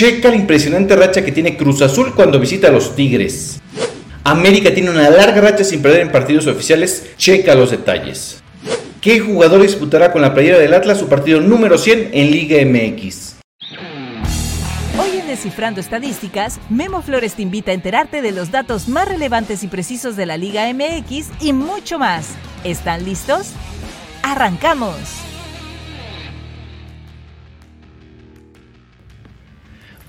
Checa la impresionante racha que tiene Cruz Azul cuando visita a los Tigres. América tiene una larga racha sin perder en partidos oficiales. Checa los detalles. ¿Qué jugador disputará con la playera del Atlas su partido número 100 en Liga MX? Hoy en Descifrando Estadísticas, Memo Flores te invita a enterarte de los datos más relevantes y precisos de la Liga MX y mucho más. ¿Están listos? ¡Arrancamos!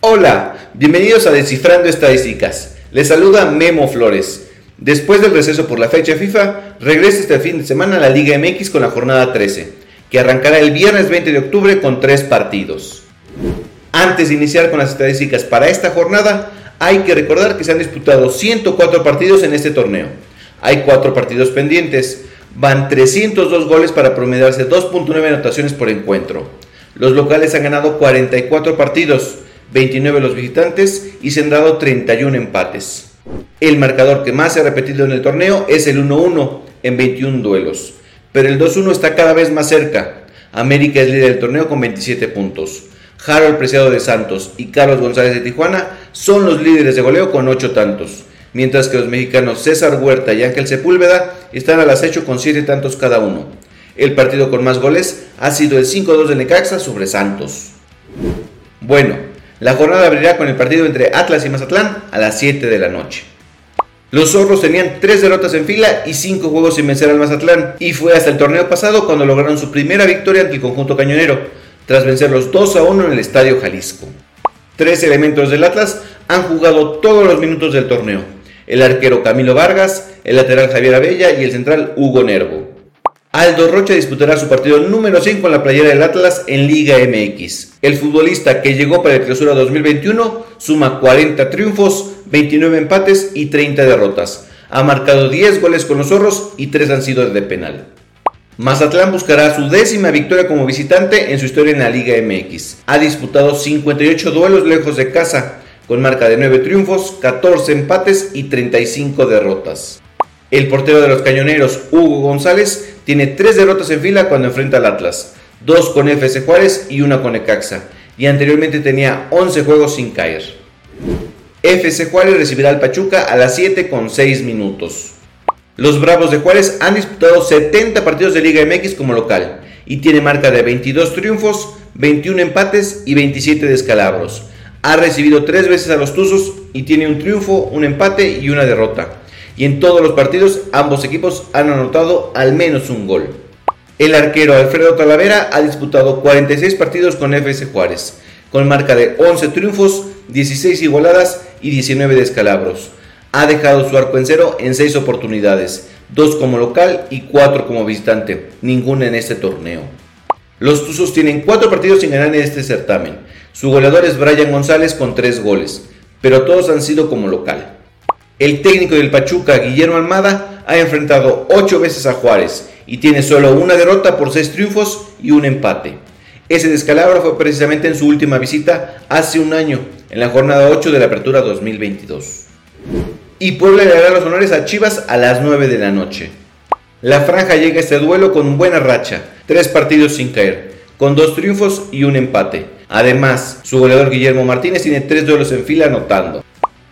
Hola, bienvenidos a Descifrando Estadísticas. Les saluda Memo Flores. Después del receso por la fecha FIFA, regresa este fin de semana a la Liga MX con la jornada 13, que arrancará el viernes 20 de octubre con tres partidos. Antes de iniciar con las estadísticas para esta jornada, hay que recordar que se han disputado 104 partidos en este torneo. Hay 4 partidos pendientes, van 302 goles para promediarse 2.9 anotaciones por encuentro. Los locales han ganado 44 partidos, 29 los visitantes y se han dado 31 empates. El marcador que más se ha repetido en el torneo es el 1-1 en 21 duelos, pero el 2-1 está cada vez más cerca. América es líder del torneo con 27 puntos. Harold Preciado de Santos y Carlos González de Tijuana son los líderes de goleo con 8 tantos, mientras que los mexicanos César Huerta y Ángel Sepúlveda están al acecho con 7 tantos cada uno. El partido con más goles ha sido el 5-2 de Necaxa sobre Santos. Bueno, la jornada abrirá con el partido entre Atlas y Mazatlán a las 7 de la noche. Los zorros tenían 3 derrotas en fila y 5 juegos sin vencer al Mazatlán, y fue hasta el torneo pasado cuando lograron su primera victoria ante el conjunto cañonero, tras vencerlos 2 a 1 en el Estadio Jalisco. Tres elementos del Atlas han jugado todos los minutos del torneo, el arquero Camilo Vargas, el lateral Javier Abella y el central Hugo Nervo. Aldo Rocha disputará su partido número 5 con la playera del Atlas en Liga MX. El futbolista que llegó para el clausura 2021 suma 40 triunfos, 29 empates y 30 derrotas. Ha marcado 10 goles con los zorros y 3 han sido de penal. Mazatlán buscará su décima victoria como visitante en su historia en la Liga MX. Ha disputado 58 duelos lejos de casa, con marca de 9 triunfos, 14 empates y 35 derrotas. El portero de los cañoneros, Hugo González, tiene tres derrotas en fila cuando enfrenta al Atlas, dos con FC Juárez y una con Ecaxa, y anteriormente tenía 11 juegos sin caer. FC Juárez recibirá al Pachuca a las 7 con 6 minutos. Los Bravos de Juárez han disputado 70 partidos de Liga MX como local y tiene marca de 22 triunfos, 21 empates y 27 descalabros. Ha recibido tres veces a los Tuzos y tiene un triunfo, un empate y una derrota y en todos los partidos ambos equipos han anotado al menos un gol. El arquero Alfredo Talavera ha disputado 46 partidos con FC Juárez, con marca de 11 triunfos, 16 igualadas y 19 descalabros. Ha dejado su arco en cero en 6 oportunidades, 2 como local y 4 como visitante, ninguna en este torneo. Los Tuzos tienen 4 partidos sin ganar en este certamen. Su goleador es Brian González con 3 goles, pero todos han sido como local. El técnico del Pachuca, Guillermo Almada, ha enfrentado 8 veces a Juárez y tiene solo una derrota por 6 triunfos y un empate. Ese descalabro fue precisamente en su última visita hace un año, en la jornada 8 de la Apertura 2022. Y Puebla le dará los honores a Chivas a las 9 de la noche. La franja llega a este duelo con buena racha, tres partidos sin caer, con dos triunfos y un empate. Además, su goleador Guillermo Martínez tiene tres duelos en fila anotando.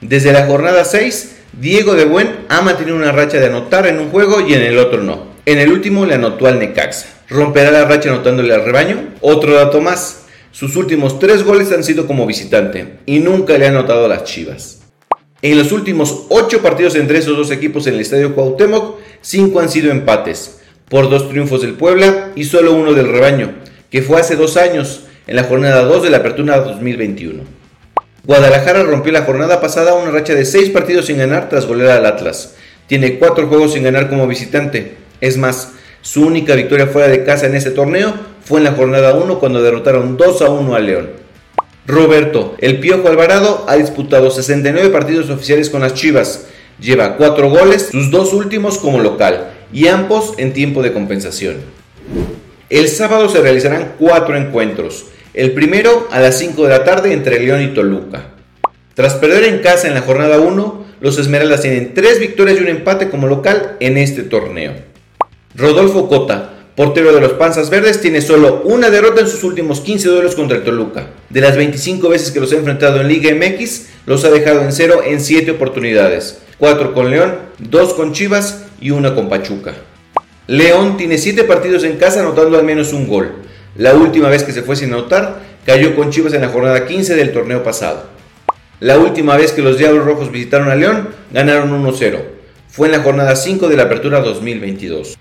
Desde la jornada 6, Diego de Buen ha mantenido una racha de anotar en un juego y en el otro no. En el último le anotó al Necaxa. ¿Romperá la racha anotándole al rebaño? Otro dato más. Sus últimos tres goles han sido como visitante y nunca le ha anotado a las Chivas. En los últimos ocho partidos entre esos dos equipos en el Estadio Cuauhtémoc, cinco han sido empates, por dos triunfos del Puebla y solo uno del rebaño, que fue hace dos años, en la jornada 2 de la Apertura 2021. Guadalajara rompió la jornada pasada una racha de 6 partidos sin ganar tras golear al Atlas. Tiene 4 juegos sin ganar como visitante. Es más, su única victoria fuera de casa en este torneo fue en la jornada 1 cuando derrotaron 2 a 1 al León. Roberto, el Piojo Alvarado, ha disputado 69 partidos oficiales con las Chivas. Lleva 4 goles, sus dos últimos como local, y ambos en tiempo de compensación. El sábado se realizarán 4 encuentros. El primero a las 5 de la tarde entre León y Toluca. Tras perder en casa en la jornada 1, los Esmeraldas tienen 3 victorias y un empate como local en este torneo. Rodolfo Cota, Portero de los Panzas Verdes tiene solo una derrota en sus últimos 15 duelos contra el Toluca. De las 25 veces que los ha enfrentado en Liga MX, los ha dejado en cero en 7 oportunidades. 4 con León, 2 con Chivas y 1 con Pachuca. León tiene 7 partidos en casa anotando al menos un gol. La última vez que se fue sin anotar, cayó con Chivas en la jornada 15 del torneo pasado. La última vez que los Diablos Rojos visitaron a León, ganaron 1-0. Fue en la jornada 5 de la Apertura 2022.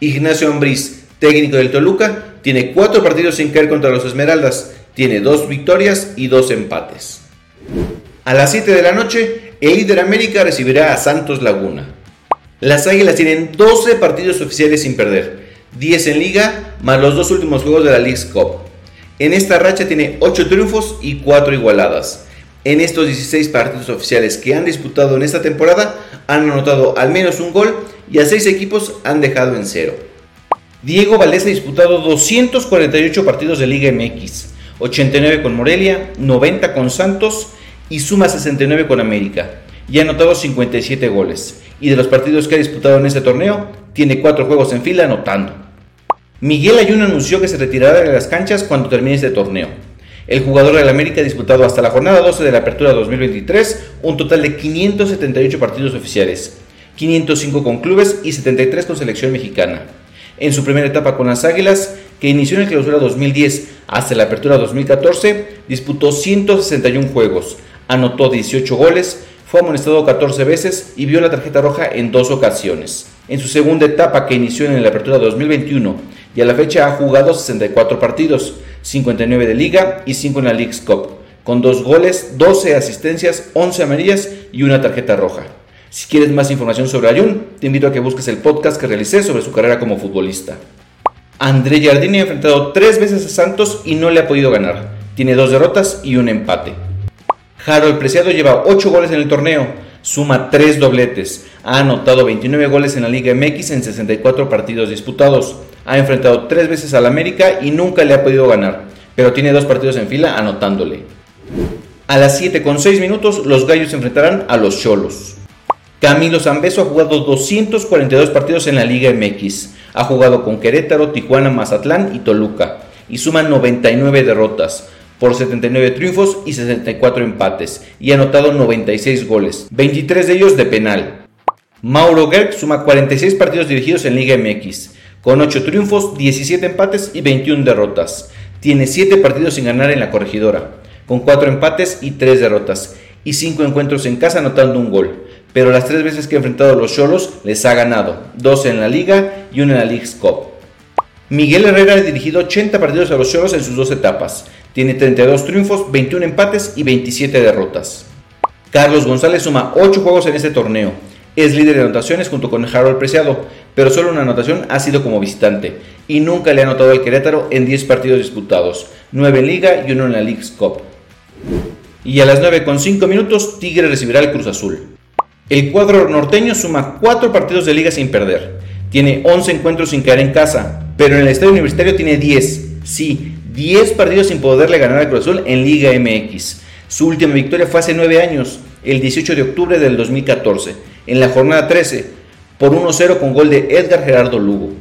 Ignacio Ambriz, técnico del Toluca, tiene cuatro partidos sin caer contra los Esmeraldas, tiene dos victorias y dos empates. A las 7 de la noche, el líder América recibirá a Santos Laguna. Las Águilas tienen 12 partidos oficiales sin perder, 10 en liga, más los dos últimos juegos de la League Cup. En esta racha tiene 8 triunfos y 4 igualadas. En estos 16 partidos oficiales que han disputado en esta temporada, han anotado al menos un gol y a 6 equipos han dejado en cero. Diego Valdés ha disputado 248 partidos de Liga MX, 89 con Morelia, 90 con Santos y suma 69 con América, y ha anotado 57 goles. Y de los partidos que ha disputado en este torneo, tiene 4 juegos en fila anotando. Miguel Ayuno anunció que se retirará de las canchas cuando termine este torneo. El jugador del América ha disputado hasta la jornada 12 de la Apertura 2023 un total de 578 partidos oficiales, 505 con clubes y 73 con selección mexicana. En su primera etapa con las Águilas, que inició en el clausura 2010 hasta la Apertura 2014, disputó 161 juegos, anotó 18 goles, fue amonestado 14 veces y vio la tarjeta roja en dos ocasiones. En su segunda etapa, que inició en la Apertura 2021 y a la fecha ha jugado 64 partidos, 59 de liga y 5 en la League's Cup, con 2 goles, 12 asistencias, 11 amarillas y una tarjeta roja. Si quieres más información sobre Ayun, te invito a que busques el podcast que realicé sobre su carrera como futbolista. André Jardini ha enfrentado 3 veces a Santos y no le ha podido ganar. Tiene 2 derrotas y un empate. Harold Preciado lleva 8 goles en el torneo, suma 3 dobletes, ha anotado 29 goles en la Liga MX en 64 partidos disputados, ha enfrentado 3 veces al América y nunca le ha podido ganar, pero tiene 2 partidos en fila anotándole. A las 7 con 6 minutos los Gallos enfrentarán a los Cholos. Camilo Zambeso ha jugado 242 partidos en la Liga MX. Ha jugado con Querétaro, Tijuana, Mazatlán y Toluca. Y suma 99 derrotas por 79 triunfos y 64 empates. Y ha anotado 96 goles, 23 de ellos de penal. Mauro Gerg suma 46 partidos dirigidos en Liga MX, con 8 triunfos, 17 empates y 21 derrotas. Tiene 7 partidos sin ganar en la corregidora, con 4 empates y 3 derrotas, y 5 encuentros en casa anotando un gol pero las tres veces que ha enfrentado a los Cholos les ha ganado, dos en la Liga y una en la League's Cup. Miguel Herrera ha dirigido 80 partidos a los Cholos en sus dos etapas. Tiene 32 triunfos, 21 empates y 27 derrotas. Carlos González suma 8 juegos en este torneo. Es líder de anotaciones junto con Harold Preciado, pero solo una anotación ha sido como visitante y nunca le ha anotado al Querétaro en 10 partidos disputados, 9 en Liga y 1 en la League's Cup. Y a las 9 con 5 minutos, Tigre recibirá el Cruz Azul. El cuadro norteño suma 4 partidos de liga sin perder. Tiene 11 encuentros sin caer en casa, pero en el estadio universitario tiene 10. Sí, 10 partidos sin poderle ganar al Cruz Azul en Liga MX. Su última victoria fue hace 9 años, el 18 de octubre del 2014, en la jornada 13, por 1-0 con gol de Edgar Gerardo Lugo.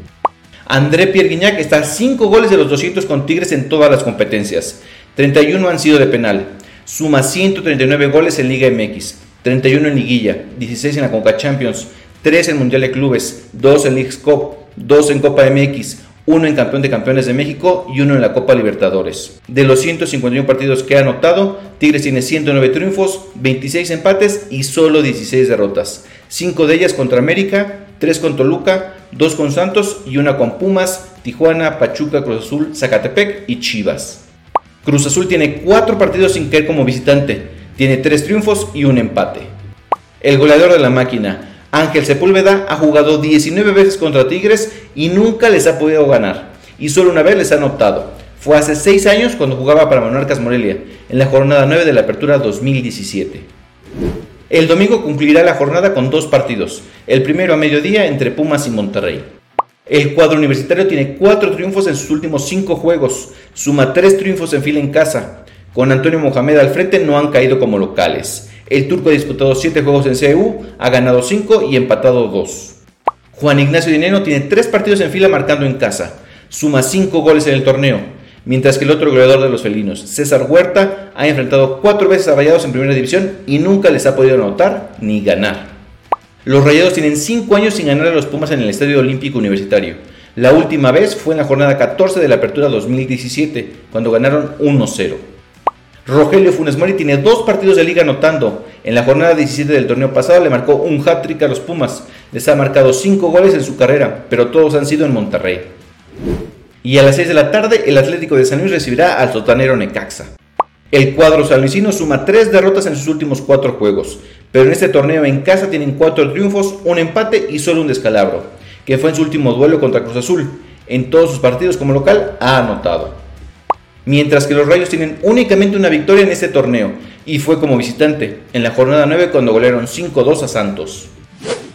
André Pierre Guignac está a 5 goles de los 200 con Tigres en todas las competencias. 31 han sido de penal. Suma 139 goles en Liga MX. 31 en liguilla, 16 en la Conca Champions, 3 en Mundial de Clubes, 2 en Leagues Cup, 2 en Copa MX, 1 en Campeón de Campeones de México y 1 en la Copa Libertadores. De los 151 partidos que ha anotado, Tigres tiene 109 triunfos, 26 empates y solo 16 derrotas. 5 de ellas contra América, 3 con Toluca, 2 con Santos y 1 con Pumas, Tijuana, Pachuca, Cruz Azul, Zacatepec y Chivas. Cruz Azul tiene 4 partidos sin caer como visitante, tiene 3 triunfos y un empate. El goleador de la máquina, Ángel Sepúlveda, ha jugado 19 veces contra Tigres y nunca les ha podido ganar. Y solo una vez les ha anotado. Fue hace 6 años cuando jugaba para Monarcas Morelia, en la jornada 9 de la Apertura 2017. El domingo cumplirá la jornada con dos partidos, el primero a mediodía entre Pumas y Monterrey. El cuadro universitario tiene 4 triunfos en sus últimos 5 juegos, suma 3 triunfos en fila en casa, con Antonio Mohamed al frente no han caído como locales. El turco ha disputado 7 juegos en CEU, ha ganado 5 y empatado 2. Juan Ignacio Dineno tiene tres partidos en fila marcando en casa, suma cinco goles en el torneo, mientras que el otro goleador de los felinos, César Huerta, ha enfrentado cuatro veces a Rayados en primera división y nunca les ha podido anotar ni ganar. Los Rayados tienen cinco años sin ganar a los Pumas en el Estadio Olímpico Universitario. La última vez fue en la jornada 14 de la Apertura 2017, cuando ganaron 1-0. Rogelio Funes Mori tiene dos partidos de liga anotando. En la jornada 17 del torneo pasado le marcó un hat-trick a los Pumas. Les ha marcado cinco goles en su carrera, pero todos han sido en Monterrey. Y a las 6 de la tarde, el Atlético de San Luis recibirá al sotanero Necaxa. El cuadro sanluisino suma tres derrotas en sus últimos cuatro juegos, pero en este torneo en casa tienen cuatro triunfos, un empate y solo un descalabro, que fue en su último duelo contra Cruz Azul. En todos sus partidos como local ha anotado. Mientras que los Rayos tienen únicamente una victoria en este torneo, y fue como visitante, en la jornada 9 cuando golearon 5-2 a Santos.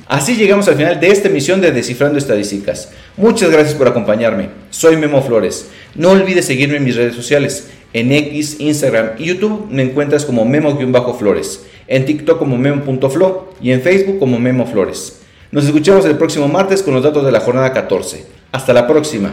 Así llegamos al final de esta emisión de Descifrando Estadísticas. Muchas gracias por acompañarme. Soy Memo Flores. No olvides seguirme en mis redes sociales. En X, Instagram y YouTube me encuentras como Memo-Flores. En TikTok como Memo.flo y en Facebook como Memo Flores. Nos escuchamos el próximo martes con los datos de la jornada 14. Hasta la próxima.